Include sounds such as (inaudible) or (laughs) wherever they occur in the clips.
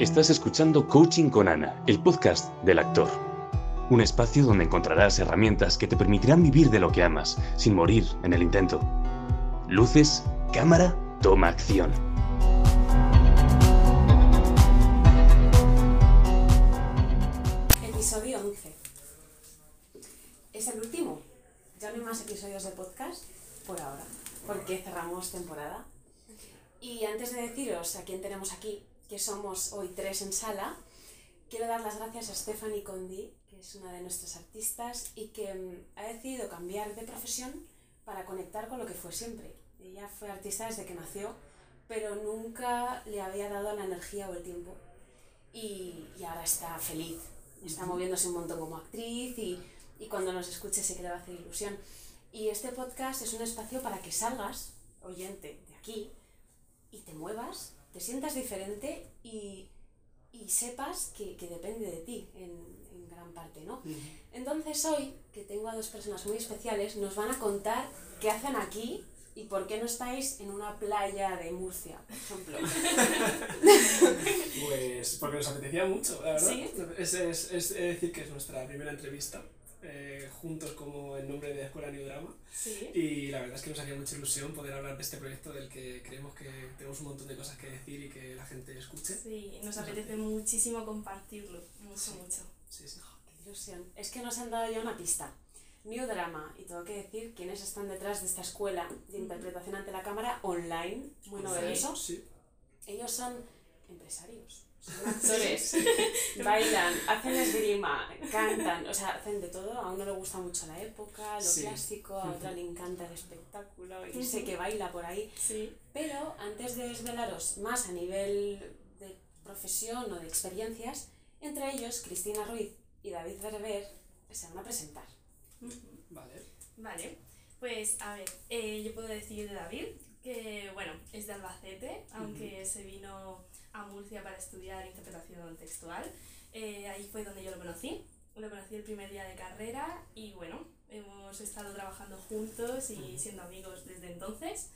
Estás escuchando Coaching con Ana, el podcast del actor. Un espacio donde encontrarás herramientas que te permitirán vivir de lo que amas, sin morir en el intento. Luces, cámara, toma acción. Episodio 11. Es el último. Ya no hay más episodios de podcast por ahora, porque cerramos temporada. Y antes de deciros a quién tenemos aquí, que somos hoy tres en sala, quiero dar las gracias a Stephanie Condi, que es una de nuestras artistas y que mm, ha decidido cambiar de profesión para conectar con lo que fue siempre. Ella fue artista desde que nació, pero nunca le había dado la energía o el tiempo. Y, y ahora está feliz, está moviéndose un montón como actriz y, y cuando nos escuche sé que le va a hacer ilusión. Y este podcast es un espacio para que salgas, oyente, de aquí y te muevas te sientas diferente y, y sepas que, que, depende de ti en, en gran parte, ¿no? Entonces hoy, que tengo a dos personas muy especiales, nos van a contar qué hacen aquí y por qué no estáis en una playa de Murcia, por ejemplo. (laughs) pues porque nos apetecía mucho, la verdad. ¿Sí? Es, es, es decir que es nuestra primera entrevista. Eh, juntos como el nombre de Escuela New Drama. Sí. Y la verdad es que nos hacía mucha ilusión poder hablar de este proyecto del que creemos que tenemos un montón de cosas que decir y que la gente escuche. Sí, nos apetece muchísimo compartirlo, mucho, Sí. mucho. Sí, sí. Qué ilusión. Es que nos han dado ya una pista. New Drama, y tengo que decir quiénes están detrás de esta escuela de interpretación ante la cámara online, muy novedoso. Sí. Ellos son empresarios, son actores, (laughs) bailan, hacen esgrima, cantan, o sea, hacen de todo. A uno le gusta mucho la época, lo Sí. clásico, a otra le encanta el espectáculo y sé que baila por ahí. Sí. Pero antes de desvelaros más a nivel de profesión o de experiencias, entre ellos Cristina Ruiz y David Berber se van a presentar. Vale. Vale, pues a ver, eh, yo puedo decir de David que, bueno, es de Albacete, aunque se vino a Murcia para estudiar interpretación textual. Eh, ahí fue donde yo lo conocí. Lo conocí el primer día de carrera y, bueno, hemos estado trabajando juntos y siendo amigos desde entonces.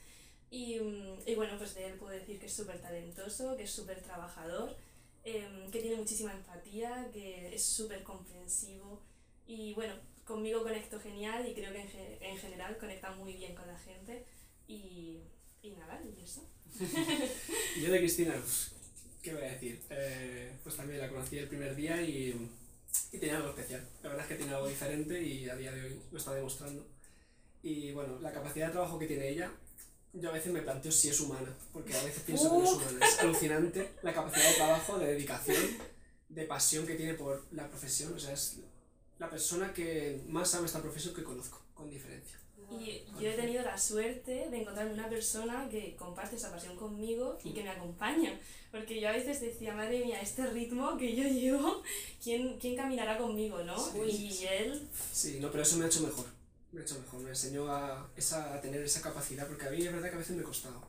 Y, mm, y bueno, pues de él puedo decir que es súper talentoso, que es súper trabajador, em, que tiene muchísima empatía, que es súper comprensivo y bueno, conmigo conecto genial y creo que en, ge- en general conecta muy bien con la gente y, y nada, y eso. (laughs) (laughs) Yo de Cristina, ¿qué voy a decir? Eh, pues también la conocí el primer día y, y tenía algo especial. La verdad es que tiene algo diferente y a día de hoy lo está demostrando. Y bueno, la capacidad de trabajo que tiene ella, yo a veces me planteo si es humana, porque a veces pienso que no es humana. Es alucinante la capacidad de trabajo, de dedicación, de pasión que tiene por la profesión. O sea, es la persona que más ama esta profesión que conozco, con diferencia. Y yo he tenido la suerte de encontrarme una persona que comparte esa pasión conmigo y que me acompaña. Porque yo a veces decía, madre mía, este ritmo que yo llevo, ¿quién, quién caminará conmigo, no? Sí. Y él, Sí, no, pero eso me ha hecho mejor. Me ha hecho mejor, me enseñó a, esa, a tener esa capacidad, porque a mí es verdad que a veces me costaba.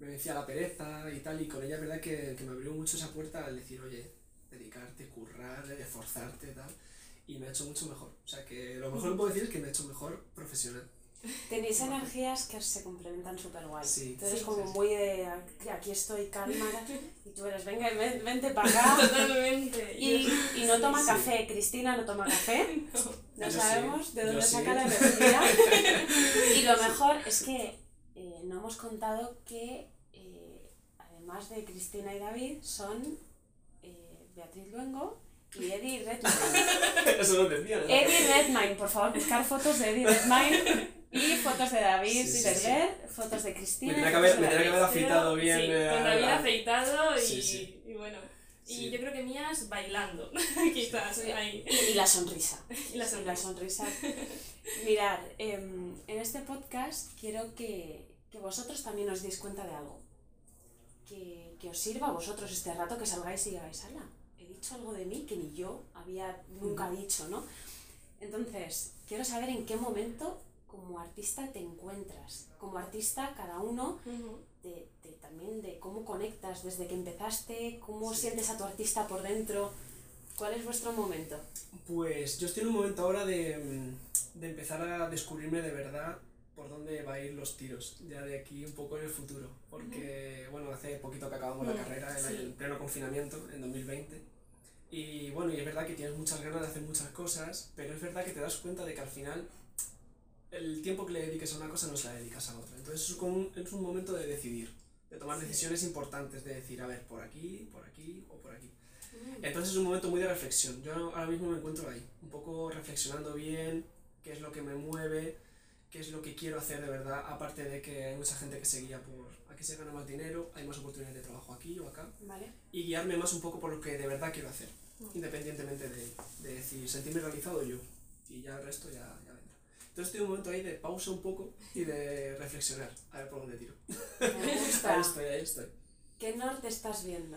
Me decía la pereza y tal, y con ella es verdad que, que me abrió mucho esa puerta al decir, oye, dedicarte, currar, esforzarte y tal. Y me ha hecho mucho mejor. O sea que lo mejor que puedo decir es que me ha hecho mejor profesional. Tenéis energías que se complementan súper guay. Sí. Sí, como sí, sí. muy de "Aquí- estoy calma (laughs) y tú eres venga ven- vente para acá (laughs) totalmente. y, y no toma Sí. café Cristina no toma café (laughs) no sabemos de yo dónde sí. saca la energía y lo mejor es que eh, no hemos contado que eh, además de Cristina y David son eh, Beatriz Luengo y Eddie Redmayne eso no entendía, ¿no? Eddie Redmayne por favor buscar fotos de Eddie Redmayne y fotos de David Sí, sí, Berber fotos de Me Cristina tenía que y haber, me que haber afeitado bien. Sí, eh, con David afeitado y, Sí, sí. y bueno. Y Sí. yo creo que mías bailando, (laughs) quizás, ahí. Y, y la sonrisa. (laughs) Y la Sí, sonrisa. sonrisa. (laughs) Mirad, em, en este podcast quiero que, que vosotros también os deis cuenta de algo. Que, que os sirva a vosotros este rato que salgáis y digáis, ala, he dicho algo de mí que ni yo había nunca dicho, ¿no? Entonces, quiero saber en qué momento como artista te encuentras. Como artista, cada uno de, de- también de cómo conectas desde que empezaste, cómo Sí. sientes a tu artista por dentro. ¿Cuál es vuestro momento? Pues yo estoy en un momento ahora de, de empezar a descubrirme de verdad por dónde va a ir los tiros, ya de aquí un poco en el futuro. Porque, bueno, hace poquito que acabamos la Mm, carrera, en sí. el pleno confinamiento, en 2020. Y bueno, y es verdad que tienes muchas ganas de hacer muchas cosas, pero es verdad que te das cuenta de que al final el tiempo que le dediques a una cosa no se la dedicas a otra. Entonces es, como un, es un momento de decidir, de tomar decisiones importantes, de decir, a ver, por aquí, por aquí o por aquí. Entonces es un momento muy de reflexión. Yo ahora mismo me encuentro ahí, un poco reflexionando bien qué es lo que me mueve, qué es lo que quiero hacer de verdad, aparte de que hay mucha gente que se guía por aquí se gana más dinero, hay más oportunidades de trabajo aquí o acá, Vale. y guiarme más un poco por lo que de verdad quiero hacer, Mm. independientemente de, de decir, sentirme realizado yo, y ya el resto ya, ya. Entonces en un momento ahí de pausa un poco y de reflexionar, a ver por dónde tiro. Me gusta. Ahí estoy, ahí estoy. ¿Qué norte estás viendo?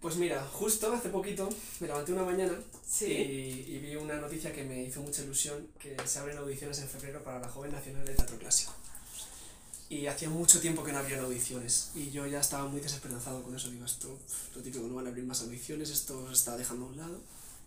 Pues mira, justo hace poquito me levanté una mañana Sí. y, y vi una noticia que me hizo mucha ilusión, que se abren audiciones en febrero para la Joven Nacional de Teatro Clásico. Y hacía mucho tiempo que no había audiciones y yo ya estaba muy desesperanzado con eso. Digo, esto, lo típico, no van a abrir más audiciones, esto se está dejando a un lado.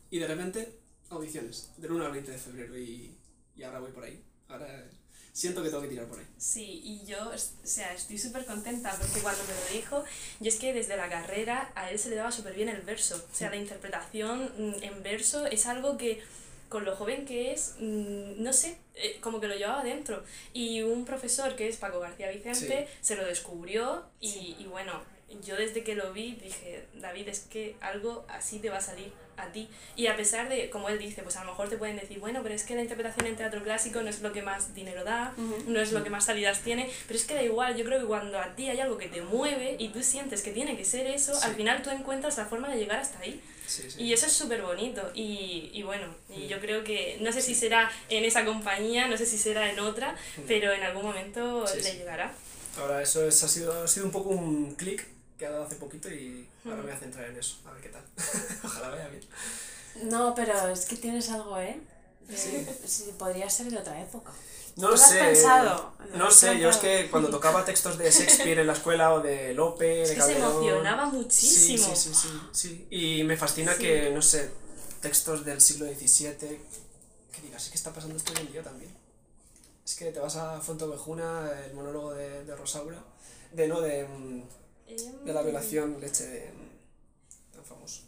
Y de repente, audiciones, del 1 al 20 de febrero y, y ahora voy por ahí. Ahora siento que tengo que tirar por ahí. Sí, y yo, o sea, estoy súper contenta porque cuando me lo dijo, yo es que desde la carrera a él se le daba súper bien el verso. O sea, la interpretación mm, en verso es algo que con lo joven que es, mm, no sé, eh, como que lo llevaba dentro. Y un profesor que es Paco García Vicente se lo descubrió y, Sí. y bueno, yo desde que lo vi dije, David, es que algo así te va a salir a ti. Y a pesar de, como él dice, pues a lo mejor te pueden decir, bueno, pero es que la interpretación en teatro clásico no es lo que más dinero da, Ujú. no es lo que más salidas tiene, pero es que da igual, yo creo que cuando a ti hay algo que te mueve y tú sientes que tiene que ser eso, Sí. al final tú encuentras la forma de llegar hasta ahí. Sí, sí. Y eso es súper bonito. Y, y bueno, y yo creo que, no sé si será en esa compañía, no sé si será en otra, pero en algún momento Sí, le sí. llegará. Ahora eso es, ha, sido, ha sido un poco un clic que ha dado hace poquito y ahora Mm. me voy a centrar en eso, a ver qué tal. (laughs) Ojalá vaya bien. No, pero es que tienes algo, ¿eh? Sí. Sí, podría ser de otra época. No ¿Tú lo lo has sé. pensado? ¿Lo No sé, yo es que cuando tocaba textos de Shakespeare en la escuela o de Lope, de Es que se Calderón, emocionaba Sí, muchísimo. sí, sí, sí, sí. Y me fascina Sí. que, no sé, textos del siglo XVII, que digas, que está pasando esto hoy en día también. Es que te vas a Fontovejuna, el monólogo de, de Rosaura, de no, de, mm, de la violación leche de, mm, tan famoso.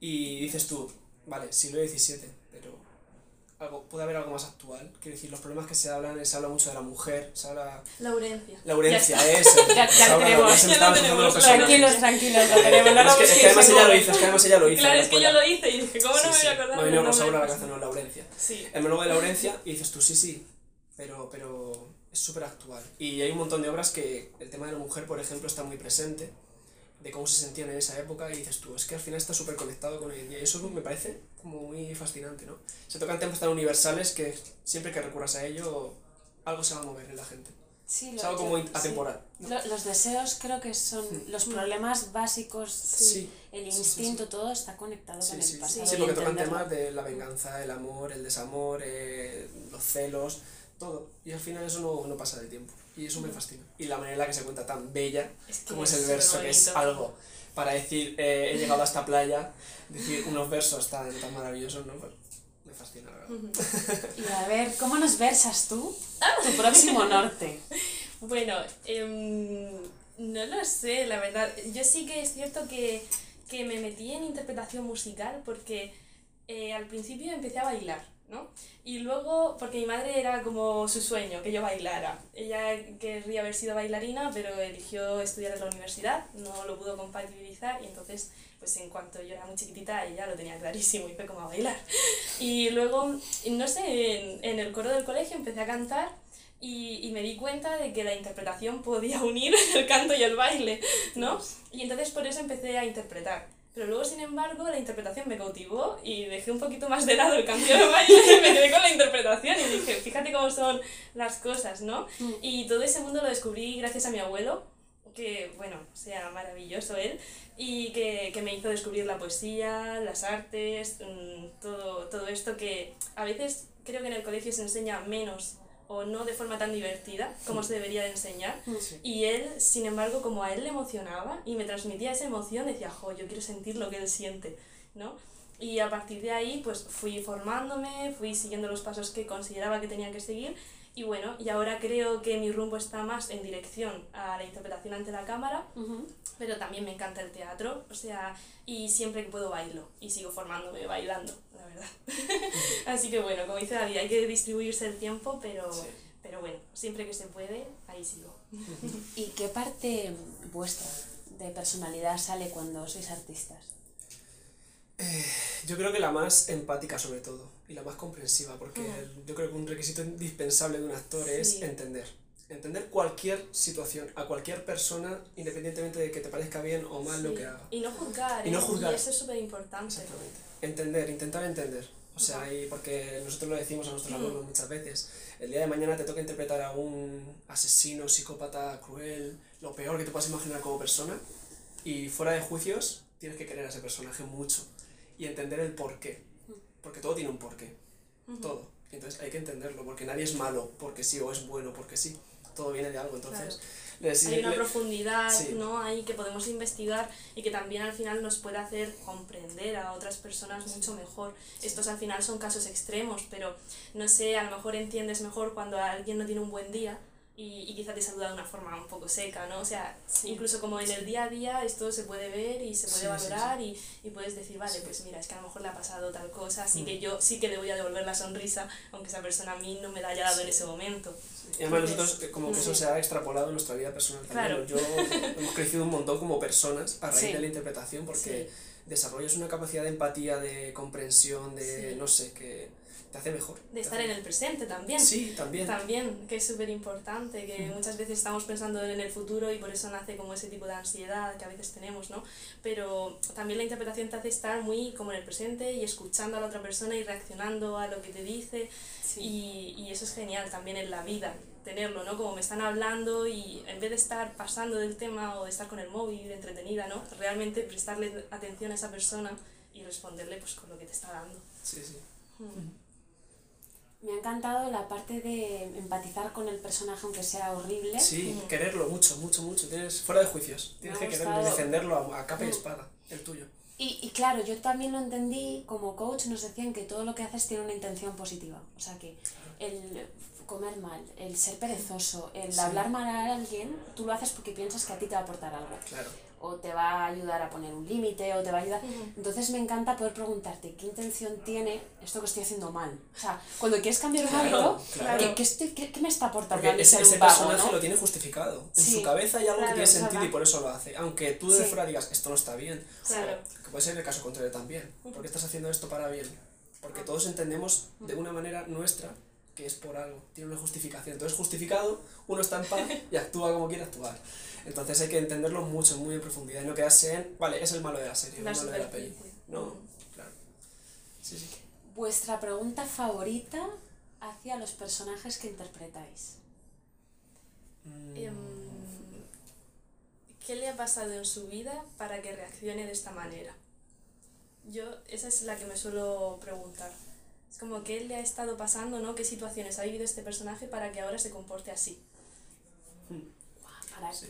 Y dices tú, vale, siglo XVII, pero algo, puede haber algo más actual. Quiero decir, los problemas que se hablan, se habla mucho de la mujer, se habla... Laurencia. Laurencia, eso. (laughs) Ya- tenemos, ya lo. Tranquilos, tranquilos, lo tenemos. Es que, es que busquéis además ella lo hizo, es que además ella lo hizo. Claro, es que yo lo hice y dije, ¿cómo no me voy sí. a acordar? No del vino nombre? Rosaura la canción, no Laurencia. Sí. El monólogo de Laurencia y dices tú, sí, sí, pero, pero es súper actual. Y hay un montón de obras que el tema de la mujer, por ejemplo, está muy presente, de cómo se sentían en esa época, y dices tú, es que al final está súper conectado con hoy en día. Y eso me parece como muy fascinante, ¿no? Se tocan temas tan universales que siempre que recurras a ello, algo se va a mover en la gente. Sí, Es lo- algo como yo- in- atemporal. sí. Lo- Los deseos creo que son los problemas básicos, Sí. el Sí, sí, instinto, todo está conectado Sí, con sí, el sí. pasado. Sí, porque tocan temas de la venganza, el amor, el desamor, eh, los celos, todo. Y al final eso no, no pasa del tiempo. Y eso me fascina. Y la manera en la que se cuenta tan bella, Es que como es es el verso, que es algo para decir, eh, he llegado a esta playa, decir unos versos tan, tan maravillosos, ¿no? Pues me fascina, la verdad. (laughs) Y a ver, ¿cómo nos versas tú? Tu próximo norte. (laughs) Bueno, em, no lo sé, la verdad. Yo sí que es cierto que, que me metí en interpretación musical porque eh, al principio empecé a bailar, ¿no? Y luego, porque mi madre era como su sueño, que yo bailara. Ella querría haber sido bailarina, pero eligió estudiar en la universidad, no lo pudo compatibilizar y entonces, pues en cuanto yo era muy chiquitita, ella lo tenía clarísimo y fue como a bailar. Y luego, no sé, en, en el coro del colegio empecé a cantar y, y me di cuenta de que la interpretación podía unir (laughs) el canto y el baile, ¿no? Y entonces por eso empecé a interpretar. Pero luego, sin embargo, la interpretación me cautivó y dejé un poquito más de lado el y el baile y me quedé con la interpretación y dije, fíjate cómo son las cosas, ¿no? Y todo ese mundo lo descubrí gracias a mi abuelo, que, bueno, sea maravilloso él, y que, que me hizo descubrir la poesía, las artes, mm, todo, todo esto que a veces creo que en el colegio se enseña menos o no de forma tan divertida como se debería de enseñar. Sí. Y él, sin embargo, como a él le emocionaba y me transmitía esa emoción, decía, jo, yo quiero sentir lo que él siente, ¿no? Y a partir de ahí, pues fui formándome, fui siguiendo los pasos que consideraba que tenía que seguir Y bueno, y ahora creo que mi rumbo está más en dirección a la interpretación ante la cámara, pero también me encanta el teatro, o sea, y siempre que puedo bailo y sigo formándome bailando, la verdad. (laughs) Así que bueno, como dice David, hay que distribuirse el tiempo, pero, pero bueno, siempre que se puede, ahí sigo. (laughs) ¿Y qué parte vuestra de personalidad sale cuando sois artistas? Eh, yo creo que la más empática sobre todo y la más comprensiva, porque yo creo que un requisito indispensable de un actor es entender. Entender cualquier situación, a cualquier persona, independientemente de que te parezca bien o mal lo que haga. Y no juzgar, y, no ¿eh? juzgar. y eso es súper importante. Exactamente. Entender, intentar entender. O sea, y porque nosotros lo decimos a nuestros alumnos muchas veces, el día de mañana te toca interpretar a un asesino, psicópata, cruel, lo peor que te puedas imaginar como persona, y fuera de juicios tienes que querer a ese personaje mucho y entender el porqué. Porque todo tiene un porqué. Todo. Entonces hay que entenderlo, porque nadie es malo porque sí o es bueno porque sí. Todo viene de algo. Entonces, hay una profundidad ¿no? ahí que podemos investigar y que también al final nos puede hacer comprender a otras personas mucho mejor. Estos al final son casos extremos, pero no sé, a lo mejor entiendes mejor cuando alguien no tiene un buen día y, y quizá te saluda de una forma un poco seca, ¿no? O sea, incluso como en el día a día esto se puede ver y se puede valorar Y, y, puedes decir, vale, pues mira, es que a lo mejor le ha pasado tal cosa, así mm. que yo sí que le voy a devolver la sonrisa, aunque esa persona a mí no me la haya dado en ese momento. Y además nosotros, eh, como que eso se ha extrapolado en nuestra vida personal también. Yo hemos crecido un montón como personas a raíz de la interpretación porque desarrollas una capacidad de empatía, de comprensión, de, no sé, que te hace mejor. De estar en el presente también. Sí, también. También, que es súper importante, que muchas veces estamos pensando en el futuro y por eso nace como ese tipo de ansiedad que a veces tenemos, ¿no? Pero también la interpretación te hace estar muy como en el presente y escuchando a la otra persona y reaccionando a lo que te dice y, y eso es genial también en la vida tenerlo, ¿no? Como me están hablando y en vez de estar pasando del tema o de estar con el móvil entretenida, ¿no? Realmente prestarle atención a esa persona y responderle pues con lo que te está dando. Sí, sí. Hmm. Me ha encantado la parte de empatizar con el personaje aunque sea horrible. Sí, quererlo mucho, mucho, mucho. Tienes, fuera de juicios. Tienes que quererlo, defenderlo a, capa y espada, el tuyo. Y, y, claro, yo también lo entendí, como coach nos decían que todo lo que haces tiene una intención positiva. O sea que el comer mal, el ser perezoso, el hablar mal a alguien, tú lo haces porque piensas que a ti te va a aportar algo. Claro o te va a ayudar a poner un límite, o te va a ayudar... Entonces me encanta poder preguntarte qué intención tiene esto que estoy haciendo mal. O sea, cuando quieres cambiar un hábito, ¿qué, ¿qué, me está aportando Porque ese, ese personaje lo tiene justificado. En su cabeza hay algo que tiene sentido y por eso lo hace. Aunque tú de fuera digas, esto no está bien. Claro. Que puede ser el caso contrario también. ¿Por qué estás haciendo esto para bien? Porque todos entendemos de una manera nuestra que es por algo, tiene una justificación. Entonces, justificado, uno está en paz y actúa como quiere actuar. Entonces hay que entenderlo mucho, muy en profundidad y no quedarse en, vale, es el malo de la serie, el malo de la peli. No, claro. Sí, sí. ¿Vuestra pregunta favorita hacia los personajes que interpretáis? Mm. Em, ¿Qué le ha pasado en su vida para que reaccione de esta manera? Yo, esa es la que me suelo preguntar. Es como qué le ha estado pasando, ¿no? ¿Qué situaciones ha vivido este personaje para que ahora se comporte así? Para, sí.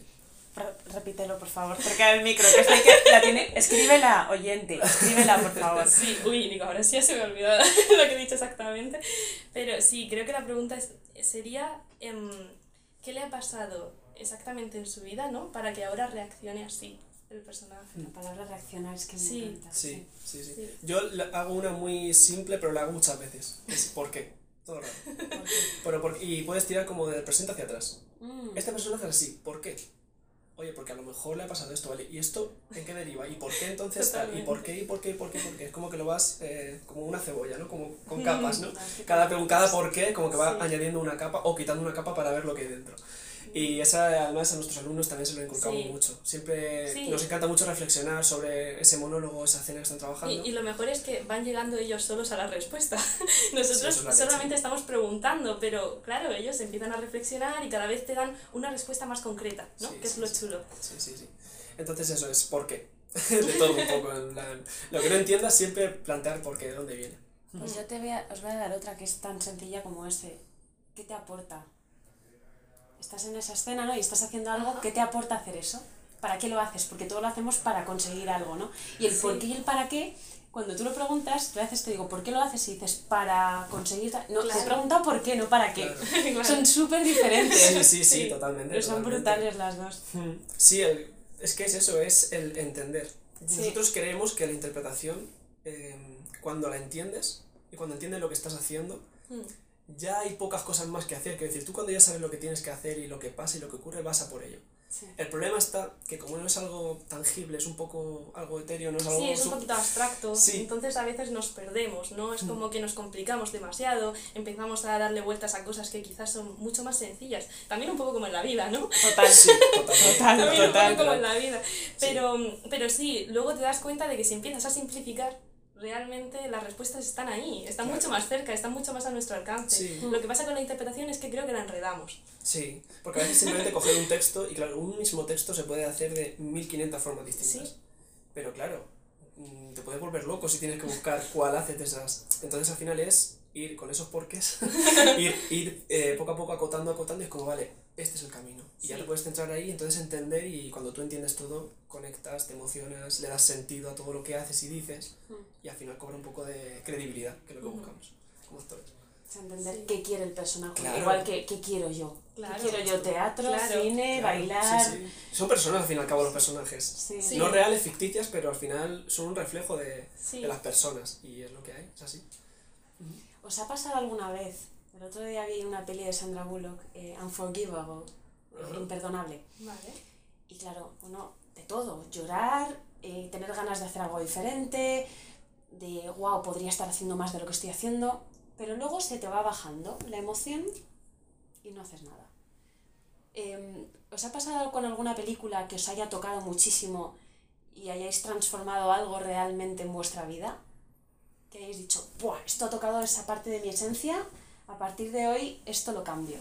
Repítelo, por favor, cerca del micro, que estoy que la tiene. Escríbela, oyente, escríbela, por favor. Sí, uy, Nico, ahora sí ya se me ha olvidado (laughs) lo que he dicho exactamente. Pero sí, creo que la pregunta sería: em, ¿qué le ha pasado exactamente en su vida, ¿no? Para que ahora reaccione así el personaje. La palabra reaccionar es que me sí. Sí, sí, sí, Yo hago una muy simple, pero la hago muchas veces. Es ¿por qué? Todo raro. (laughs) Pero por, y puedes tirar como del presente hacia atrás. Mm. Este personaje es así, ¿por qué? oye, porque a lo mejor le ha pasado esto, ¿vale? ¿Y esto en qué deriva? ¿Y por qué entonces tal? ¿Y por qué? ¿Y por qué? ¿Y por qué? ¿Por qué? Es como que lo vas eh, como una cebolla, ¿no? Como con (laughs) capas, ¿no? Cada, cada por qué como que va añadiendo una capa o quitando una capa para ver lo que hay dentro. Y esa además a nuestros alumnos también se lo inculcamos mucho. Siempre nos encanta mucho reflexionar sobre ese monólogo, esa escena que están trabajando. Y, y, lo mejor es que van llegando ellos solos a la respuesta. (laughs) Nosotros solamente estamos preguntando, pero claro, ellos empiezan a reflexionar y cada vez te dan una respuesta más concreta, ¿no? que es lo chulo. Sí, sí, sí. Entonces eso es por qué. (laughs) de todo un poco. lo que no entiendas siempre plantear por qué, de dónde viene. Pues yo te voy a, os voy a dar otra que es tan sencilla como ese. ¿Qué te aporta? Estás en esa escena, ¿no? Y estás haciendo algo, ¿qué te aporta hacer eso? ¿Para qué lo haces? Porque todo lo hacemos para conseguir algo, ¿no? Y el por qué y el para qué cuando tú lo preguntas, tú a veces te digo, ¿por qué lo haces? Y dices, para conseguir... ta-". No, te he Claro. preguntado por qué, no para qué. Claro. (laughs) Son súper diferentes. Sí, sí, sí, Sí, totalmente. Pero son totalmente. brutales las dos. Sí, el- es que es eso, es el entender. Sí. Nosotros creemos que la interpretación, eh, cuando la entiendes y cuando entiendes lo que estás haciendo, Mm. Ya hay pocas cosas más que hacer. Que decir, tú cuando ya sabes lo que tienes que hacer y lo que pasa y lo que ocurre, vas a por ello. Sí. El problema está que como no es algo tangible, es un poco algo etéreo, no es algo... Sí, es un poquito abstracto, Sí. entonces a veces nos perdemos, ¿no? Es como que nos complicamos demasiado, empezamos a darle vueltas a cosas que quizás son mucho más sencillas, también un poco como en la vida, ¿no? Total. Sí, (laughs) totalmente. Total, También un total. poco como en la vida. Pero, pero sí, luego te das cuenta de que si empiezas a simplificar, realmente las respuestas están ahí, están Claro. mucho más cerca, están mucho más a nuestro alcance. Sí. Lo que pasa con la interpretación es que creo que la enredamos. Sí, porque a veces simplemente coger un texto, y claro, un mismo texto se puede hacer de 1500 formas distintas. Sí. Pero claro, mm, te puedes volver loco si tienes que buscar cuál haces de esas. Entonces al final es ir con esos porques, (laughs) ir, ir eh, poco a poco acotando, acotando, y es como, vale, este es el camino. Y ya Sí. te puedes centrar ahí, entonces entender, y cuando tú entiendes todo, conectas, te emocionas, le das sentido a todo lo que haces y dices, Mm. y al final cobra un poco de credibilidad, que es lo que Ujú. buscamos como actores. Es entender Sí. qué quiere el personaje, Claro. igual que qué quiero yo. Claro. ¿Qué quiero yo? Teatro, Claro. cine, Claro, bailar. sí, sí. Son personas al fin y al cabo los personajes. Sí. Sí. No reales, ficticias, pero al final son un reflejo de, Sí. de las personas y es lo que hay, es así. ¿Os ha pasado alguna vez? El otro día vi una peli de Sandra Bullock, eh, Unforgivable, Ajá. imperdonable. Vale. Y claro, uno, de todo, llorar, eh, tener ganas de hacer algo diferente, de, wow, podría estar haciendo más de lo que estoy haciendo, pero luego se te va bajando la emoción y no haces nada. Em, ¿Os ha pasado con alguna película que os haya tocado muchísimo y hayáis transformado algo realmente en vuestra vida? Que hayáis dicho, Buah, esto ha tocado esa parte de mi esencia, a partir de hoy esto lo cambio.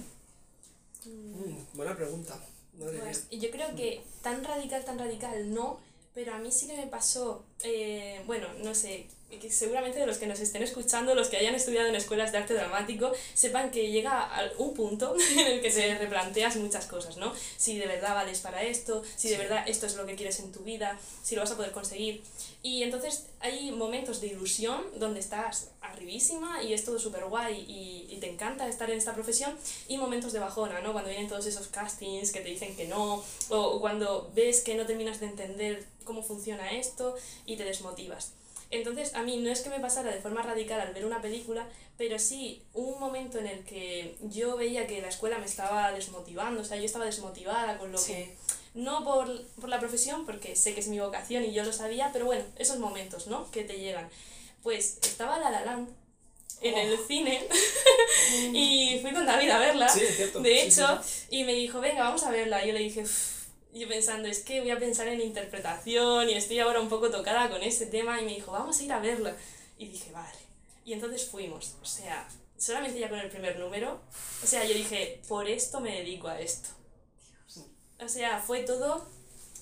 Mm, buena pregunta. Pues, yo creo que tan radical, tan radical no, pero a mí sí que me pasó, eh, bueno, no sé, que seguramente de los que nos estén escuchando, los que hayan estudiado en escuelas de arte dramático, sepan que llega a un punto (laughs) en el que te replanteas muchas cosas, ¿no? Si de verdad vales para esto, si de Sí. verdad esto es lo que quieres en tu vida, si lo vas a poder conseguir. Y entonces hay momentos de ilusión donde estás arribísima y es todo súper guay y, y te encanta estar en esta profesión y momentos de bajona, ¿no? Cuando vienen todos esos castings que te dicen que no o cuando ves que no terminas de entender cómo funciona esto y te desmotivas. Entonces, a mí no es que me pasara de forma radical al ver una película, pero sí hubo un momento en el que yo veía que la escuela me estaba desmotivando, o sea, yo estaba desmotivada con lo Sí. que... No por, por la profesión, porque sé que es mi vocación y yo lo sabía, pero bueno, esos momentos, ¿no? Que te llegan. Pues estaba La La Land en el cine (laughs) y fui con David a verla. Sí, es cierto. De hecho, sí. y me dijo, venga, vamos a verla. Y yo le dije, yo pensando, es que voy a pensar en interpretación y estoy ahora un poco tocada con ese tema. Y me dijo, vamos a ir a verla. Y dije, vale. Y entonces fuimos. O sea, solamente ya con el primer número. O sea, yo dije, por esto me dedico a esto. O sea, fue todo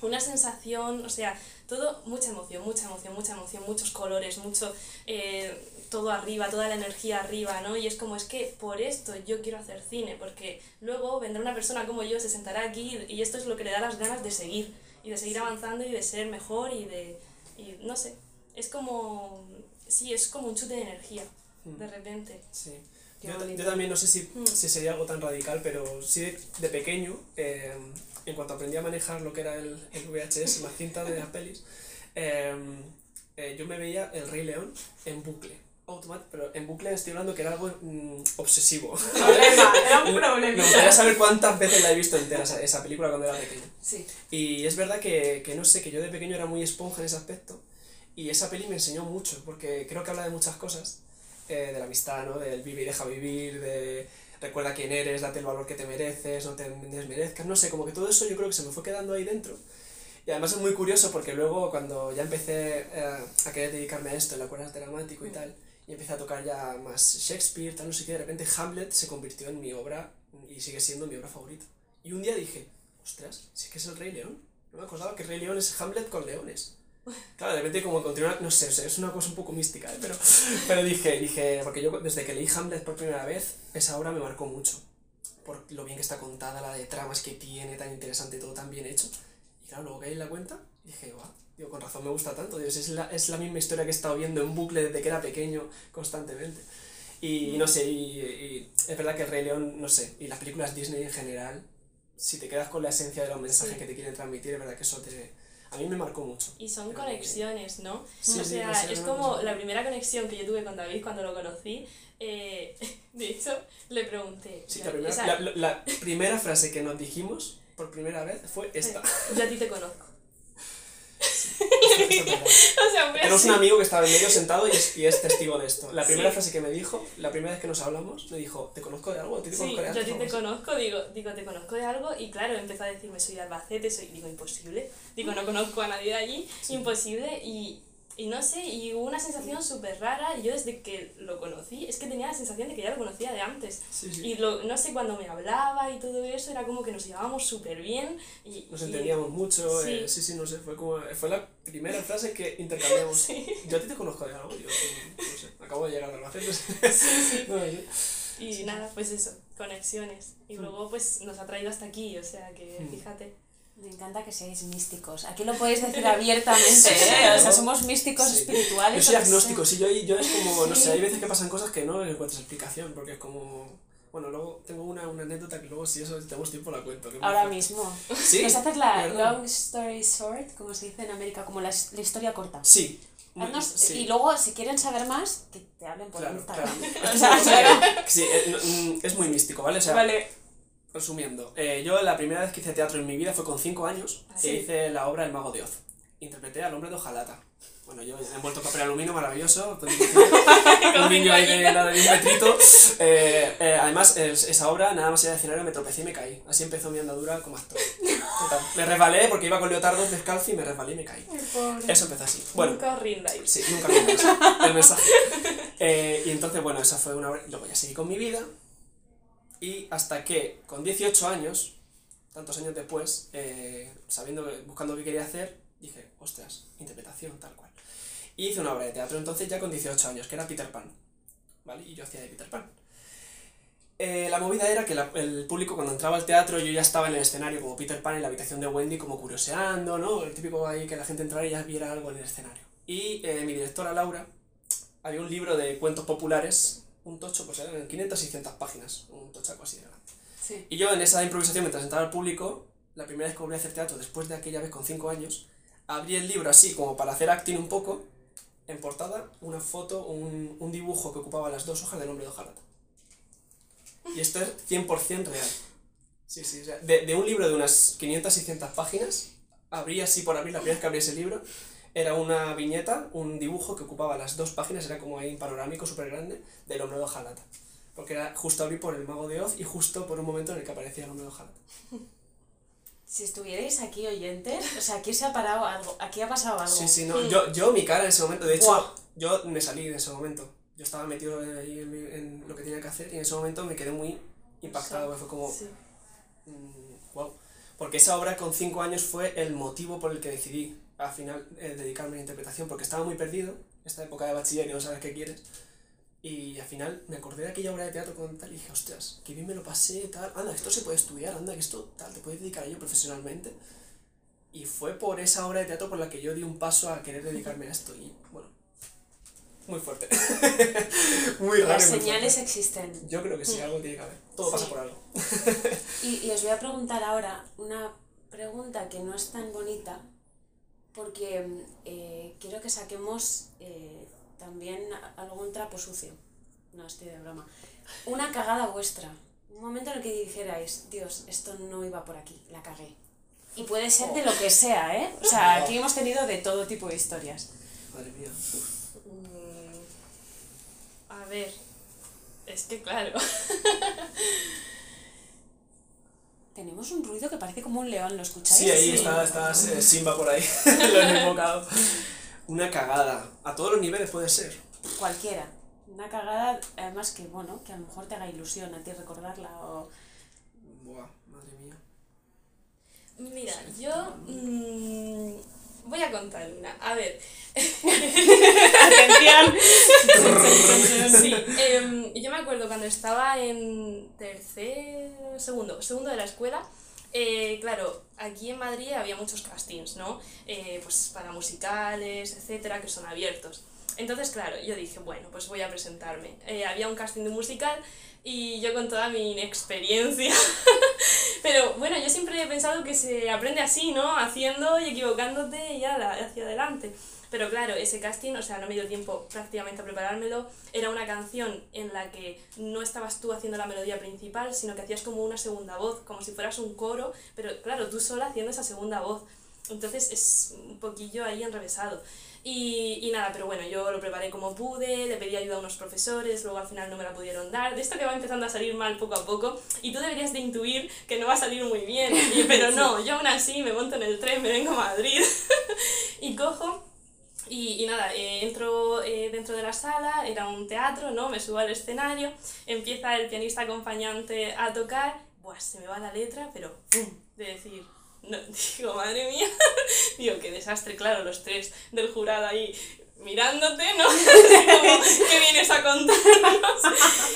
una sensación, o sea, todo, mucha emoción, mucha emoción, mucha emoción, muchos colores, mucho, eh, todo arriba, toda la energía arriba, ¿no? Y es como, es que por esto yo quiero hacer cine, porque luego vendrá una persona como yo, se sentará aquí y esto es lo que le da las ganas de seguir, y de seguir avanzando y de ser mejor y de, y no sé, es como, sí, es como un chute de energía, de repente. Sí. Yo, yo también no sé si, Mm. si sería algo tan radical, pero sí de, de pequeño, eh, en cuanto aprendí a manejar lo que era el, el VHS, la cinta de las pelis, eh, eh, yo me veía El Rey León en bucle. Automat, pero en bucle estoy hablando que era algo mm, obsesivo. (laughs) Problema, era un (laughs) Me problema. gustaría saber cuántas veces la he visto entera esa, esa película cuando era pequeño. Sí. Y es verdad que, que no sé, que yo de pequeño era muy esponja en ese aspecto. Y esa peli me enseñó mucho, porque creo que habla de muchas cosas. eh, de la amistad, ¿no? Del vive y deja vivir, de recuerda quién eres, date el valor que te mereces, no te desmerezcas, no sé, como que todo eso yo creo que se me fue quedando ahí dentro. Y además es muy curioso porque luego cuando ya empecé eh, a querer dedicarme a esto, en la cuerda dramático y tal, y empecé a tocar ya más Shakespeare, tal, no sé qué, de repente Hamlet se convirtió en mi obra y sigue siendo mi obra favorita. Y un día dije, ostras, si que es el Rey León. No me acordaba que Rey León es Hamlet con leones. Claro, de repente como continúa, no sé, o es una cosa un poco mística, ¿eh? pero, pero dije, dije, porque yo desde que leí Hamlet por primera vez, esa obra me marcó mucho. Por lo bien que está contada, la de tramas que tiene, tan interesante, todo tan bien hecho. Y claro, luego caí en la cuenta Y dije, guau, digo, con razón me gusta tanto. Digo, es, la, es la misma historia que he estado viendo en bucle desde que era pequeño, constantemente. Y, no sé, y, y es verdad que el Rey León, no sé, y las películas Disney en general, si te quedas con la esencia de los mensajes Sí. que te quieren transmitir, es verdad que eso te, a mí me marcó mucho. Y son conexiones, ¿no? sí, o sí, sea, es como la primera conexión que yo tuve con David cuando lo conocí. eh, (laughs) de hecho, le pregunté. Sí, la primera, la- la primera frase que nos dijimos por primera vez fue esta. Yo a ti te conozco. Esta- esta es verdad. O sea, Tenemos un amigo que estaba en medio sentado y es, y es testigo de esto. La primera Sí. frase que me dijo, la primera vez que nos hablamos, me dijo, ¿te conozco de algo? ¿A ti te Sí, conozco de yo algo? a ti te conozco, digo, digo, te conozco de algo y claro, empezó a decirme, soy de Albacete, soy, digo, imposible, digo, no conozco a nadie de allí, imposible y, y no sé, y hubo una sensación súper rara y yo desde que lo conocí, es que tenía la sensación de que ya lo conocía de antes Sí, sí. y lo, no sé, cuando me hablaba y todo eso, era como que nos llevábamos súper bien y... Nos y- entendíamos mucho, Sí. eh, sí, sí, no sé, fue como, fue la primera (laughs) frase que intercambiamos. Sí. Yo a ti te conozco de algo, yo no sé, acabo de llegar a Albacete. sí. (laughs) No, yo- Y nada, pues eso, conexiones. Y luego pues nos ha traído hasta aquí, o sea que Mm. fíjate. Me encanta que seáis místicos. Aquí lo podéis decir (laughs) abiertamente, ¿eh? O sea, somos místicos Sí. espirituales. Yo soy agnóstico, sí, yo, yo es como, no Sí. sé, hay veces que pasan cosas que no le encuentras explicación, porque es como... Bueno, luego tengo una, una anécdota que luego si eso tenemos tiempo la cuento. Ahora mismo. Sí, ¿Nos haces la verdad. long story short, como se dice en América, como la, la historia corta? Sí. Haznos- sí. Y luego, si quieren saber más, que te hablen por Claro, Instagram. claro. (laughs) O sea, (laughs) claro. Sí, eh, no, mm, es muy místico, ¿vale? O sea, Vale. Resumiendo, eh, yo la primera vez que hice teatro en mi vida fue con 5 años Ah, e sí. hice la obra El Mago de Oz. Interpreté al hombre de hojalata. Bueno, yo envuelto en papel aluminio, maravilloso. un niño ahí (laughs) de, de un metrito. Eh, eh, además, es- esa obra, nada más ir al escenario, me tropecé y me caí. Así empezó mi andadura como actor. Total. Me resbalé porque iba con leotardos descalzo y me resbalé y me caí. Eso empezó así. Bueno, Nunca rindáis. Sí, nunca olvido (laughs) el mensaje. Eh, y entonces, bueno, esa fue una obra. Luego ya seguí con mi vida. Y hasta que, con 18 años, tantos años después, eh, sabiendo, buscando qué quería hacer, dije, ostras, interpretación, tal cual. Y hice una obra de teatro entonces ya con 18 años, que era Peter Pan. ¿Vale? Y yo hacía de Peter Pan. Eh, la movida era que el público cuando entraba al teatro yo ya estaba en el escenario como Peter Pan en la habitación de Wendy como curioseando, ¿no? El típico ahí que la gente entrara y ya viera algo en el escenario. Y eh, mi directora Laura había un libro de cuentos populares, un tocho, pues eran 500 600 páginas, un tochaco así de grande. Sí. Y yo en esa improvisación mientras entraba al público, la primera vez que volví a hacer teatro después de aquella vez con 5 años, abrí el libro así como para hacer acting un poco, en portada una foto, un, un dibujo que ocupaba las dos hojas del hombre de hojalata. Y esto es 100% real. Sí, sí, o sea, de, de un libro de unas 500, 600 páginas, abrí así por abrir, la primera vez que abrí ese libro, era una viñeta, un dibujo que ocupaba las dos páginas, era como ahí un panorámico súper grande, del hombre de hojalata. Porque era justo abrí por el mago de Oz y justo por un momento en el que aparecía el hombre de hojalata. (laughs) Si estuvierais aquí oyentes, o sea, aquí se ha parado algo, aquí ha pasado algo. Sí, sí, no. Mm. Yo, yo, mi cara en ese momento, de hecho, yo me salí de ese momento. Yo estaba metido ahí en, en lo que tenía que hacer y en ese momento me quedé muy impactado. Fue como, Sí. wow. Porque esa obra con 5 años fue el motivo por el que decidí al final eh, dedicarme a la interpretación, porque estaba muy perdido, esta época de bachiller y no sabes qué quieres. Y al final me acordé de aquella obra de teatro con tal y dije, ostras, que bien me lo pasé, tal, anda, esto se puede estudiar, anda, que esto tal, te puedes dedicar a ello profesionalmente. Y fue por esa obra de teatro por la que yo di un paso a querer dedicarme a esto. Y bueno, muy fuerte. (laughs) muy raro. Las señales fuerte. existen. Yo creo que sí, algo tiene que haber. Todo pasa Sí. por algo. Y, y os voy a preguntar ahora una pregunta que no es tan bonita, porque eh, quiero que saquemos eh, también algún trapo sucio. No, estoy de broma. Una cagada vuestra. Un momento en el que dijerais, Dios, esto no iba por aquí, la cagué. Y puede ser de lo que sea, ¿eh? O sea, aquí hemos tenido de todo tipo de historias. Madre mía. Mm, A ver, es que claro. (laughs) Tenemos un ruido que parece como un león, ¿lo escucháis? Sí, ahí Sí. está, está eh, Simba por ahí. (laughs) Lo he invocado. Una cagada. A todos los niveles puede ser. Cualquiera. Una cagada, además que, bueno, que a lo mejor te haga ilusión a ti recordarla o... Buah, madre mía. Mira, yo mm, voy a contar una. A ver. (laughs) (laughs) (laughs) Sí, em, yo me acuerdo cuando estaba en tercer, segundo, segundo de la escuela, Eh, claro, aquí en Madrid había muchos castings, ¿no? Eh, pues para musicales, etcétera, que son abiertos. Entonces, claro, yo dije, bueno, pues voy a presentarme. Eh, había un casting de musical y yo con toda mi inexperiencia. (laughs) Pero bueno, yo siempre he pensado que se aprende así, ¿no? Haciendo y equivocándote y ya hacia adelante. Pero claro, ese casting, o sea, no me dio tiempo prácticamente a preparármelo. Era una canción en la que no estabas tú haciendo la melodía principal, sino que hacías como una segunda voz, como si fueras un coro, pero claro, tú sola haciendo esa segunda voz. Entonces es un poquillo ahí enrevesado. Y, y, nada, pero bueno, yo lo preparé como pude, le pedí ayuda a unos profesores, luego al final no me la pudieron dar. De esto que va empezando a salir mal poco a poco, y tú deberías de intuir que no va a salir muy bien. (laughs) Pero no, yo aún así me monto en el tren, me vengo a Madrid (laughs) y cojo. Y, y nada, eh, entro eh, dentro de la sala, era un teatro, ¿no? Me subo al escenario, empieza el pianista acompañante a tocar, Buah, se me va la letra, pero ¡pum! De decir, no, (laughs) digo, madre mía, (laughs) digo, qué desastre, claro, los tres del jurado ahí mirándote, ¿no? (laughs) Como, ¿qué vienes a contarnos?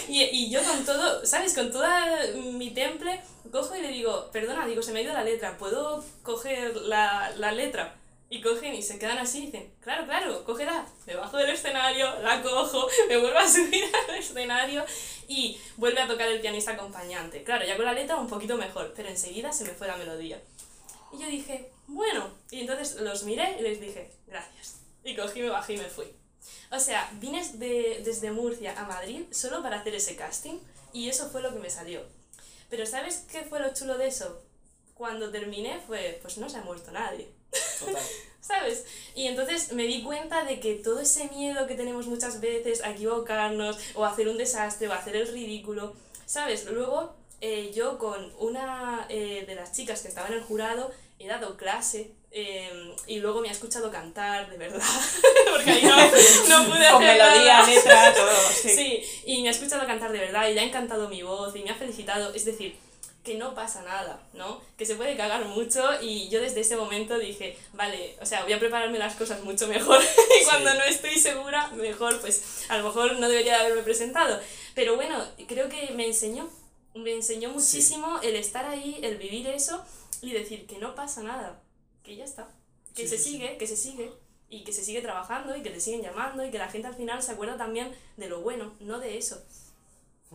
Y, y yo con todo, ¿sabes? Con toda mi temple, cojo y le digo, perdona, digo, se me ha ido la letra, ¿puedo coger la, la letra? Y cogen y se quedan así y dicen, claro, claro, cógela. Me bajo del escenario, la cojo, (laughs) me vuelvo a subir al escenario y vuelve a tocar el pianista acompañante. Claro, ya con la letra un poquito mejor, pero enseguida se me fue la melodía. Y yo dije, bueno, y entonces los miré y les dije, gracias. Y cogí, me bajé y me fui. O sea, vine de, desde Murcia a Madrid solo para hacer ese casting y eso fue lo que me salió. Pero ¿sabes qué fue lo chulo de eso? Cuando terminé fue, pues no se ha muerto nadie. Total. (laughs) ¿Sabes? Y entonces me di cuenta de que todo ese miedo que tenemos muchas veces a equivocarnos o a hacer un desastre o a hacer el ridículo, ¿sabes? Luego eh, yo con una eh, de las chicas que estaba en el jurado he dado clase eh, y luego me ha escuchado cantar, de verdad, (laughs) porque ahí no, (laughs) no pude Con hacer melodía, nada. letra, todo. Sí. Sí, y me ha escuchado cantar de verdad y le ha encantado mi voz y me ha felicitado. Es decir, que no pasa nada, ¿no? Que se puede cagar mucho y yo desde ese momento dije, vale, o sea, voy a prepararme las cosas mucho mejor (laughs) y cuando no estoy segura, mejor, pues a lo mejor no debería de haberme presentado. Pero bueno, creo que me enseñó, me enseñó muchísimo el estar ahí, el vivir eso y decir que no pasa nada, que ya está, que Sí, se sigue, que se sigue y que se sigue trabajando y que te siguen llamando y que la gente al final se acuerda también de lo bueno, no de eso.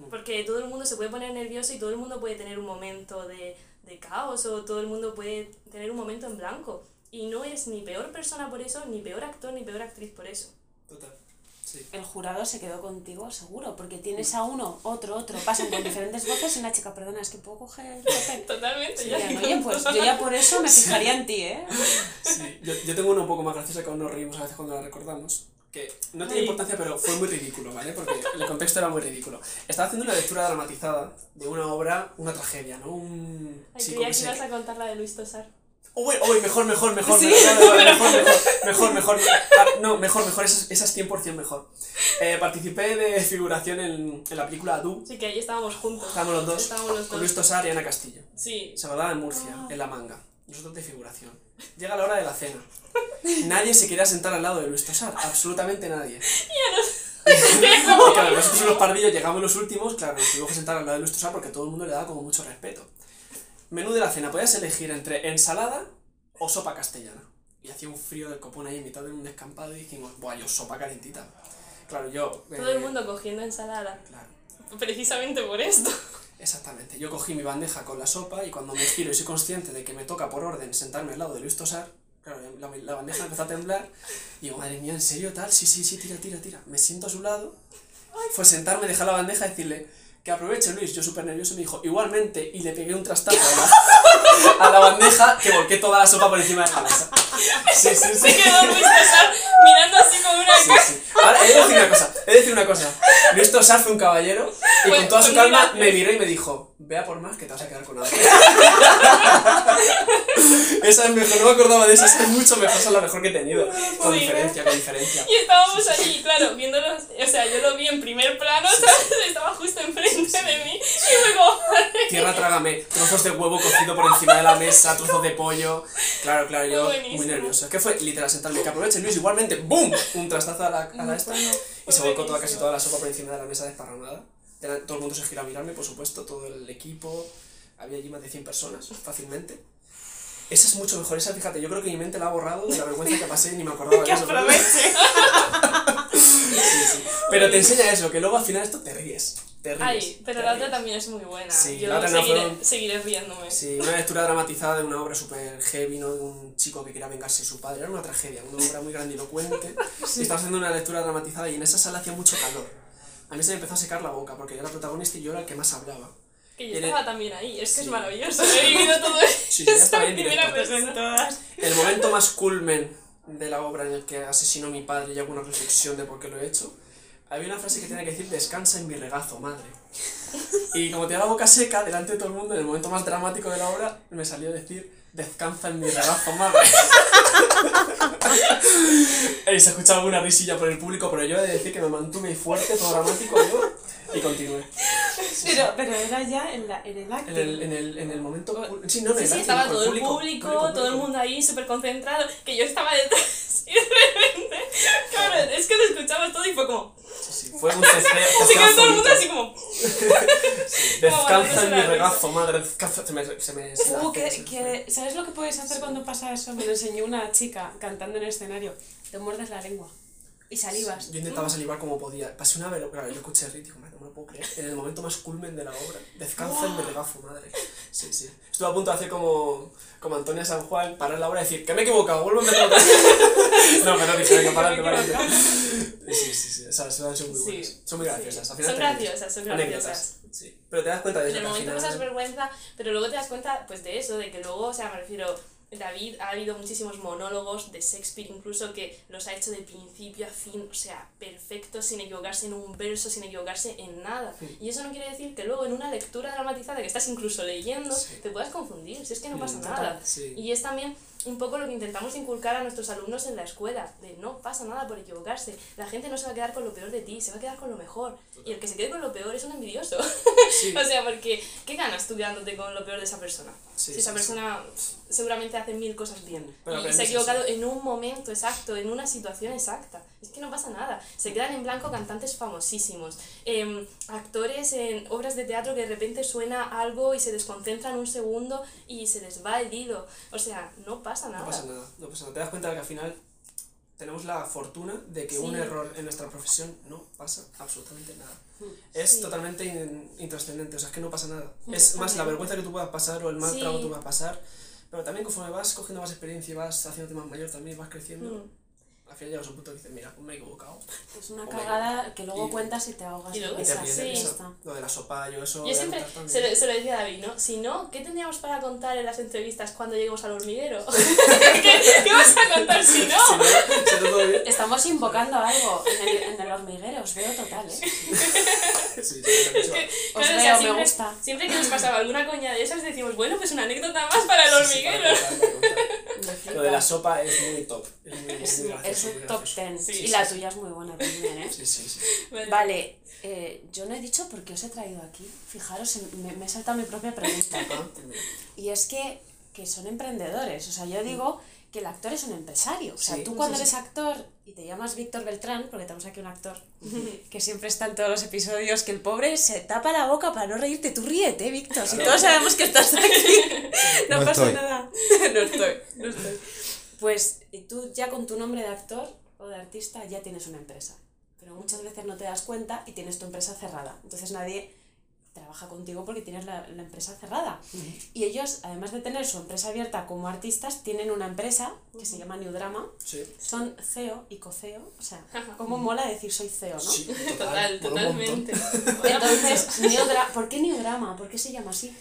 Porque todo el mundo se puede poner nervioso y todo el mundo puede tener un momento de, de caos o todo el mundo puede tener un momento en blanco. Y no eres ni peor persona por eso, ni peor actor, ni peor actriz por eso. Total. Sí. El jurado se quedó contigo seguro, porque tienes a uno, otro, otro, pasan con diferentes voces y una chica, perdona, es que puedo coger el papel. Totalmente. Sí, ya digo. Oye, pues yo ya por eso me fijaría en ti, ¿eh? Sí, yo, yo tengo uno un poco más gracioso que aún nos reímos a veces cuando la recordamos. Que no tiene importancia, pero fue muy ridículo, ¿vale? Porque el contexto era muy ridículo. Estaba haciendo una lectura dramatizada de una obra, una tragedia, ¿no? Un. Ay, sí, creía que ibas a contar la de Luis Tosar. Oh, bueno, oh, mejor, mejor, mejor, Sí. mejor, mejor, mejor, mejor, mejor, (laughs) mejor. Ah, no, mejor, mejor, esa es, esa es 100% mejor. Eh, participé de figuración en, en la película Adu. Sí, que ahí estábamos juntos. Estábamos los dos, Estábamos los con. Luis Tosar y Ana Castillo. Sí. Se rodaba en Murcia, en La Manga. Nosotros de figuración. Llega la hora de la cena. Nadie se quería sentar al lado de Luis Tosar, absolutamente nadie. Y (laughs) claro, nosotros los pardillos llegamos los últimos, claro, nos tuvimos que sentar al lado de Luis Tosar porque todo el mundo le daba como mucho respeto. Menú de la cena, podías elegir entre ensalada o sopa castellana. Y hacía un frío del copón ahí en mitad de un descampado y dijimos, buah, yo sopa calentita. Claro, yo... Todo eh, el mundo cogiendo ensalada. Claro. Precisamente por esto. Exactamente. Yo cogí mi bandeja con la sopa y cuando me giro y soy consciente de que me toca por orden sentarme al lado de Luis Tosar, claro, la, la bandeja empezó a temblar y digo, madre mía, ¿en serio tal? Sí, sí, sí, tira, tira, tira. Me siento a su lado, fue sentarme, dejar la bandeja y decirle que aproveche Luis, yo súper nervioso, me dijo, igualmente, y le pegué un trastazo a la, a la bandeja que volqué toda la sopa por encima de la mesa. (laughs) Sí, sí, sí. Se quedó Luis Tosar mirando así como una Sí, sí. Ahora, he de decir una cosa, he de decir una cosa. Luis Tosar fue un caballero y Pues- con toda su pues calma mira, me miró y me dijo, vea por más que te vas a quedar con algo. (laughs) esa es mejor, no me acordaba de esa, esa es mucho mejor, esa es la mejor que he tenido. Con diferencia, con diferencia. Y estábamos allí, claro, viéndolos, o sea, yo lo vi en primer plano, ¿sabes? Estaba justo enfrente de mí y fue como, Tierra trágame, trozos de huevo cocido por encima de la mesa, trozos de pollo. Claro, claro, yo muy nervioso. ¿Qué fue? Literal, sentarme, que aproveche Luis, igualmente, ¡boom! Un trastazo a la, a la esta y se volcó toda, casi toda la sopa por encima de la mesa desparramada. Todo el mundo se giró a mirarme, por supuesto, todo el equipo. había allí más de 100 personas, fácilmente. Esa es mucho mejor, esa fíjate, yo creo que mi mente la ha borrado de la vergüenza que pasé y ni me acordaba de (laughs) Que eso. ¿no? aproveche. (laughs) Sí, sí. Pero te enseña eso, que luego al final esto te ríes. Te ríes. Ay, pero te la otra ríes. también es muy buena. Sí, Yo la otra no seguiré, fueron- seguiré riéndome. Sí, una lectura dramatizada de una obra súper heavy, ¿no? De un chico que quería vengarse de su padre. Era una tragedia, una obra muy grandilocuente. (laughs) Y estaba haciendo una lectura dramatizada y en esa sala hacía mucho calor. A mí se me empezó a secar la boca porque yo era la protagonista y yo era el que más hablaba. Que yo estaba también ahí, es que Sí. es maravilloso. He vivido todo (laughs) eso. Sí, ya estaba en. El momento más culmen de la obra en el que asesino a mi padre y hago una reflexión de por qué lo he hecho, había una frase que tenía que decir, descansa en mi regazo, madre. Y como tenía la boca seca, delante de todo el mundo, en el momento más dramático de la obra, me salió decir, descansa en mi regazo, madre. (laughs) y se escuchaba alguna risilla por el público, pero yo he de decir que me mantuve fuerte, todo dramático yo, y continué. Pero, pero era ya en, la, en el acto. En el, en el, en el momento... Sí, no, en Sí, el sí, acto, estaba todo el público, público, público, todo el mundo ahí súper concentrado, que yo estaba detrás (laughs) y de repente, cabrón, es que lo escuchamos todo y fue como, fue un cece- (laughs) se quedó todo el mundo así como, Descansa en mi regazo, madre. descansa- Se me, se me, Uh, que, que- ¿Sabes lo que puedes hacer cuando pasa eso? Me lo enseñó una chica cantando en el escenario. Te muerdes la lengua y salivas. Yo intentaba salivar como podía. Pasé una vez, claro, yo escuché el ritmo no me lo puedo creer. En el momento más culmen de la obra. Descansa en mi regazo, madre. Sí, sí. Estuve a punto de hacer como, como Antonia San Juan, parar la obra y decir, que me he equivocado, vuelvo a empezar otra vez. (laughs) No, pero dije, venga, (laughs) he párate. Sí, sí, sí. Esas son muy Sí. buenas. Son muy graciosas. Al final son graciosas, son graciosas. Sí. Pero te das cuenta de En eso. el que al momento pasas vergüenza, pero luego te das cuenta pues de eso, de que luego, o sea, me refiero, David ha habido muchísimos monólogos de Shakespeare incluso que los ha hecho de principio a fin, o sea, perfectos, sin equivocarse en un verso, sin equivocarse en nada. Y eso no quiere decir que luego en una lectura dramatizada que estás incluso leyendo, Sí. te puedas confundir, si es que no pasa nada. sí. Y es también un poco lo que intentamos inculcar a nuestros alumnos en la escuela, de no pasa nada por equivocarse. La gente no se va a quedar con lo peor de ti, se va a quedar con lo mejor. Y el que se quede con lo peor es un envidioso. Sí. (laughs) o sea, porque ¿qué ganas tú quedándote con lo peor de esa persona? Sí, si esa persona seguramente hace mil cosas bien Pero y se ha equivocado en un momento exacto, en una situación exacta. Es que no pasa nada. Se quedan en blanco cantantes famosísimos, em, actores en obras de teatro que de repente suena algo y se desconcentran un segundo y se les va el hilo. O sea, no pasa nada. No pasa nada, no pasa nada. Te das cuenta de que al final tenemos la fortuna de que un error en nuestra profesión no pasa absolutamente nada. Es Sí. totalmente in- intrascendente, o sea, es que no pasa nada. Es más la vergüenza que tú puedas pasar o el mal Sí. trago que tú puedas pasar, pero también conforme vas cogiendo más experiencia y vas haciéndote más mayor también, vas creciendo, Mm. Al final llegas a un punto que dices, mira, pues me he equivocado. Es una (laughs) cagada que luego Y- cuentas y te ahogas. y luego te sí. está. Lo de la sopa, yo eso... Yo siempre se lo, se lo decía a David, ¿no? Si no, ¿qué tendríamos para contar en las entrevistas cuando lleguemos al hormiguero? (laughs) (laughs) ¿Qué, qué vas a contar si no? Si no. Estamos invocando algo en el, en el hormiguero, os veo total, ¿eh? (laughs) Sí, sí. Os Claro, o veo, sea, me siempre, gusta. siempre que nos (laughs) pasaba alguna coña de esas decimos, bueno, pues una anécdota más para el Sí, sí, para hormiguero. (laughs) Lo de la sopa es muy top. Es muy, Es, muy un- gracioso, es muy un top ten. Sí, y sí, la sí. tuya es muy buena también, ¿eh? Sí, sí, sí. Vale, eh, yo no he dicho por qué os he traído aquí. Fijaros, me, me he saltado mi propia pregunta. Y es que, que son emprendedores. O sea, yo digo que el actor es un empresario. O sea, Sí, tú cuando sí. eres actor y te llamas Víctor Beltrán, porque tenemos aquí un actor que siempre está en todos los episodios, que el pobre se tapa la boca para no reírte. Tú ríete, Víctor. Si todos sabemos que estás aquí, (laughs) no, No pasa estoy. nada. (laughs) no estoy, no estoy. Pues y tú ya con tu nombre de actor o de artista ya tienes una empresa. Pero muchas veces no te das cuenta y tienes tu empresa cerrada. Entonces nadie trabaja contigo porque tienes la, la empresa cerrada. Y ellos, además de tener su empresa abierta como artistas, tienen una empresa que se llama New Drama. Sí. Son CEO y co-CEO. O sea, ¿cómo mola decir soy CEO, no? Sí, Total, totalmente. (laughs) Entonces, New ¿por qué New Drama? ¿Por qué se llama así?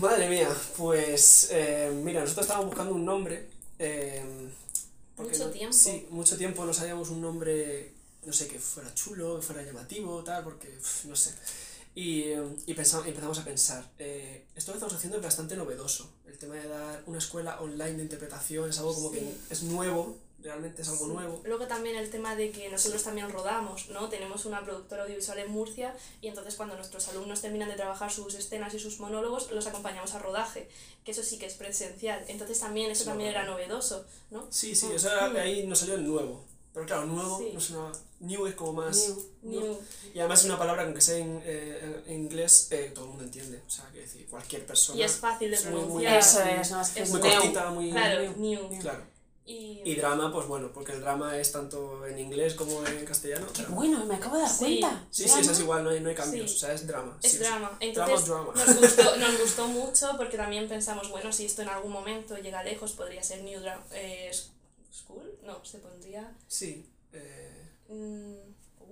Madre mía, pues eh, mira, nosotros estábamos buscando un nombre. eh, Mucho no- tiempo. Sí, mucho tiempo no sabíamos un nombre, no sé, que fuera chulo, que fuera llamativo, tal, porque no sé. Y, y pensamos, empezamos a pensar, eh, esto que estamos haciendo es bastante novedoso. El tema de dar una escuela online de interpretación es algo como que es nuevo, realmente es algo nuevo. Luego también el tema de que nosotros también rodamos, ¿no? Tenemos una productora audiovisual en Murcia y entonces cuando nuestros alumnos terminan de trabajar sus escenas y sus monólogos, los acompañamos a rodaje, que eso sí que es presencial. Entonces también eso Sí, también era novedoso, ¿no? Sí, sí, o sea, ahí nos salió el nuevo. Pero claro, nuevo Sí. no suena. New es como más. New. New. Y además es una palabra que aunque sea en, eh, en inglés, eh, todo el mundo entiende. O sea, que decir, cualquier persona. Y es fácil de es muy- muy- pronunciar. Eso es, no, es Es es muy cortita, muy. Claro, New. new. Claro. Y, Y drama, pues bueno, porque el drama es tanto en inglés como en castellano. Qué bueno, me acabo de dar Sí. cuenta. Sí, sí, Drama. eso es igual, no hay, no hay cambios. Sí. O sea, es drama. es sí sí. Drama, Entonces drama. Nos, gustó, (laughs) nos gustó mucho porque también pensamos, bueno, si esto en algún momento llega lejos, podría ser New Drama eh, School. No, se pondría. Sí. eh, mm,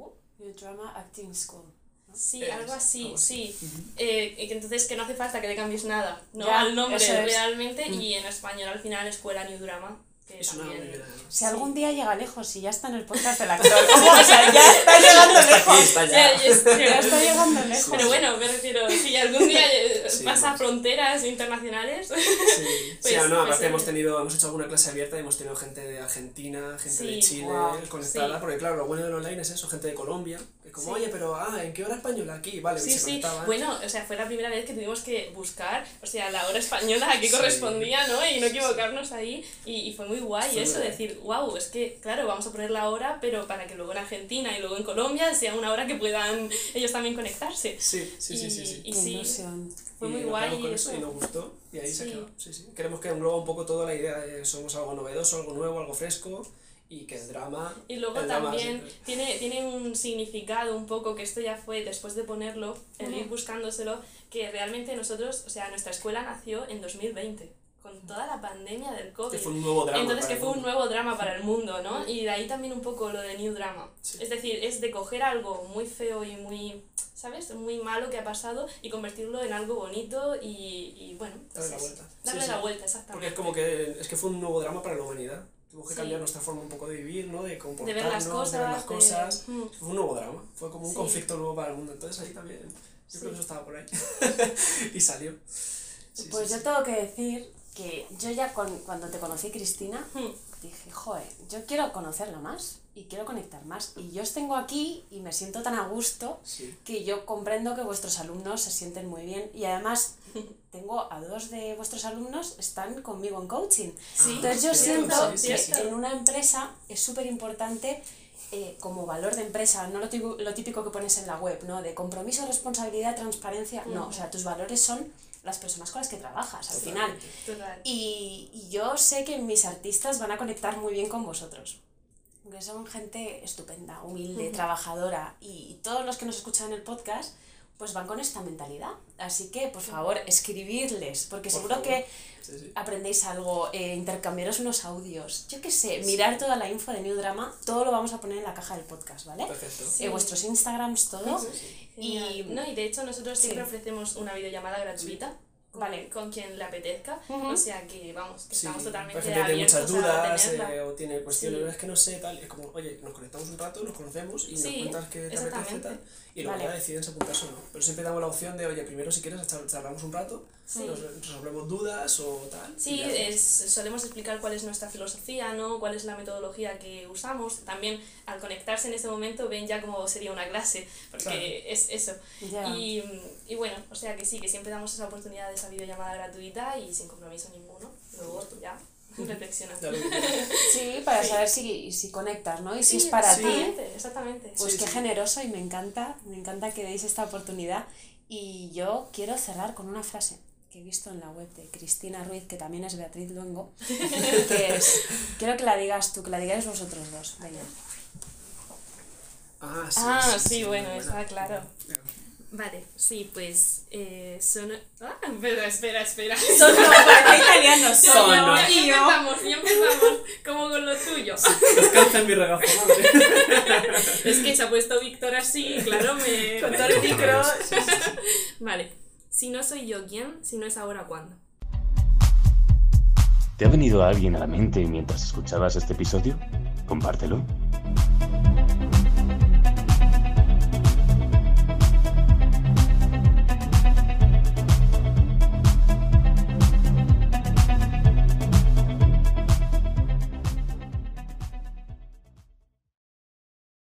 uh, New Drama Acting School. sí, Es, algo así, sí. ujú. Eh, y que entonces que no hace falta que le cambies nada, ¿no? Ya, al nombre es. realmente Mm. y en español al final Escuela New Drama. Que muy. Si algún día llega lejos y ya está en el podcast del actor. (laughs) O sea, ya está llegando Está aquí, lejos. está Ya, ya. ya es- Ya está llegando lejos. Pero bueno, me refiero, si algún día eh, (laughs) Sí, pasa fronteras internacionales, Sí, (laughs) Pues- sí, no, pues aparte el- hemos tenido, hemos hecho alguna clase abierta y hemos tenido gente de Argentina, gente de Chile conectada, sí. porque claro, lo bueno del online es eso, gente de Colombia, como, Sí. oye, pero, ah, ¿en qué hora española? Aquí, vale, y Sí, sí. Bueno, o sea, fue la primera vez que tuvimos que buscar, o sea, la hora española a qué Sí. correspondía, ¿no? Y no Sí, sí. equivocarnos ahí. Y, y fue muy guay Fue eso, decir, wow, es que, claro, vamos a poner la hora, pero para que luego en Argentina y luego en Colombia sea una hora que puedan ellos también conectarse. Sí, sí, sí, y, sí. sí. y Qué sí, fue Y muy nos guay con eso. y nos gustó y ahí se Sí. quedó. Sí, sí. Queremos que engloba un poco toda la idea de somos algo novedoso, algo nuevo, algo fresco y que el drama... Y luego drama también siempre- tiene, tiene un significado un poco, que esto ya fue después de ponerlo, el ir buscándoselo, que realmente nosotros, o sea, nuestra escuela nació en 2020, con toda la pandemia del COVID. Que fue un nuevo drama. Entonces para que el fue un nuevo drama para el mundo, ¿no? Y de ahí también un poco lo de New Drama. Sí. Es decir, es de coger algo muy feo y muy, ¿sabes? Muy malo que ha pasado y convertirlo en algo bonito y, y bueno, Darle la es- vuelta. darle Sí, la sí. vuelta, exactamente. Porque es como que, es que fue un nuevo drama para la humanidad. Tuvo que Sí. cambiar nuestra forma un poco de vivir, ¿no? De de comportarnos, ver las cosas. de ver las cosas. Mm. Fue un nuevo drama, fue como un Sí. conflicto nuevo para el mundo. Entonces ahí también, yo Sí. creo que eso estaba por ahí. (laughs) y salió. Pues yo tengo que decir que yo ya cuando te conocí, Cristina, Mm. dije, joder, yo quiero conocerla más y quiero conectar más. Y yo os tengo aquí y me siento tan a gusto Sí. que yo comprendo que vuestros alumnos se sienten muy bien. Y además (laughs) tengo a dos de vuestros alumnos, están conmigo en coaching. Sí, Entonces yo siento sí, que en una empresa es súper importante eh, como valor de empresa, no lo típico, lo típico que pones en la web, ¿no? De compromiso, responsabilidad, transparencia. No, Ujú. o sea, tus valores son las personas con las que trabajas al final. Total. Y, y yo sé que mis artistas van a conectar muy bien con vosotros. Porque son gente estupenda, humilde, trabajadora. Y todos los que nos escuchan en el podcast, pues van con esta mentalidad. Así que, por favor, escribirles, porque Por seguro favor. que Sí, sí. aprendéis algo, eh, intercambiaros unos audios. Yo qué sé, mirar toda la info de New Drama, todo lo vamos a poner en la caja del podcast, ¿vale? Perfecto. Eh, vuestros Instagrams, todo. Y- No, y de hecho nosotros siempre ofrecemos una videollamada gratuita Vale. con quien le apetezca. Ujú. O sea que vamos, que Sí, estamos totalmente hay gente que tiene muchas dudas eh, o tiene cuestiones, Sí. es que no sé, tal. Es como, oye, nos conectamos un rato, nos conocemos y nos Sí, cuentas que te apetece tal. Y luego Vale. ya deciden si apuntarse o no. Pero siempre damos la opción de, oye, primero si quieres char- charlamos un rato, Sí. nos resolvemos dudas o tal. Sí, es, solemos explicar cuál es nuestra filosofía, ¿no? cuál es la metodología que usamos. También al conectarse en ese momento ven ya cómo sería una clase, porque Claro. es eso. Ya. Y, y bueno, o sea que sí, que siempre damos esa oportunidad de esa videollamada gratuita y sin compromiso ninguno. Luego ya (laughs) reflexionas. Ya quieras. (laughs) Sí, para Sí. saber si, si conectas, ¿no? Y si Sí, es para ti. exactamente, Exactamente. Pues Sí, qué sí. generoso y me encanta, me encanta que deis esta oportunidad. Y yo quiero cerrar con una frase que he visto en la web de Cristina Ruiz, que también es Beatriz Luengo, (laughs) que es, quiero que la digas tú, que la digáis vosotros dos. Venga. Ah, sí, Ah, sí, sí, bueno, está claro. Vale, sí, pues eh, son... Ah, espera, espera, (laughs) espera. Sono, para italiano, Sono. sono. ya, ya empezamos, ya empezamos, como con lo tuyo. (laughs) Descansa en mi regazo, madre. Es que se ha puesto Víctor así, claro, me... Con todo el micro. Vale, si no soy yo, ¿quién? Si no es ahora, ¿cuándo? ¿Te ha venido alguien a la mente mientras escuchabas este episodio? Compártelo.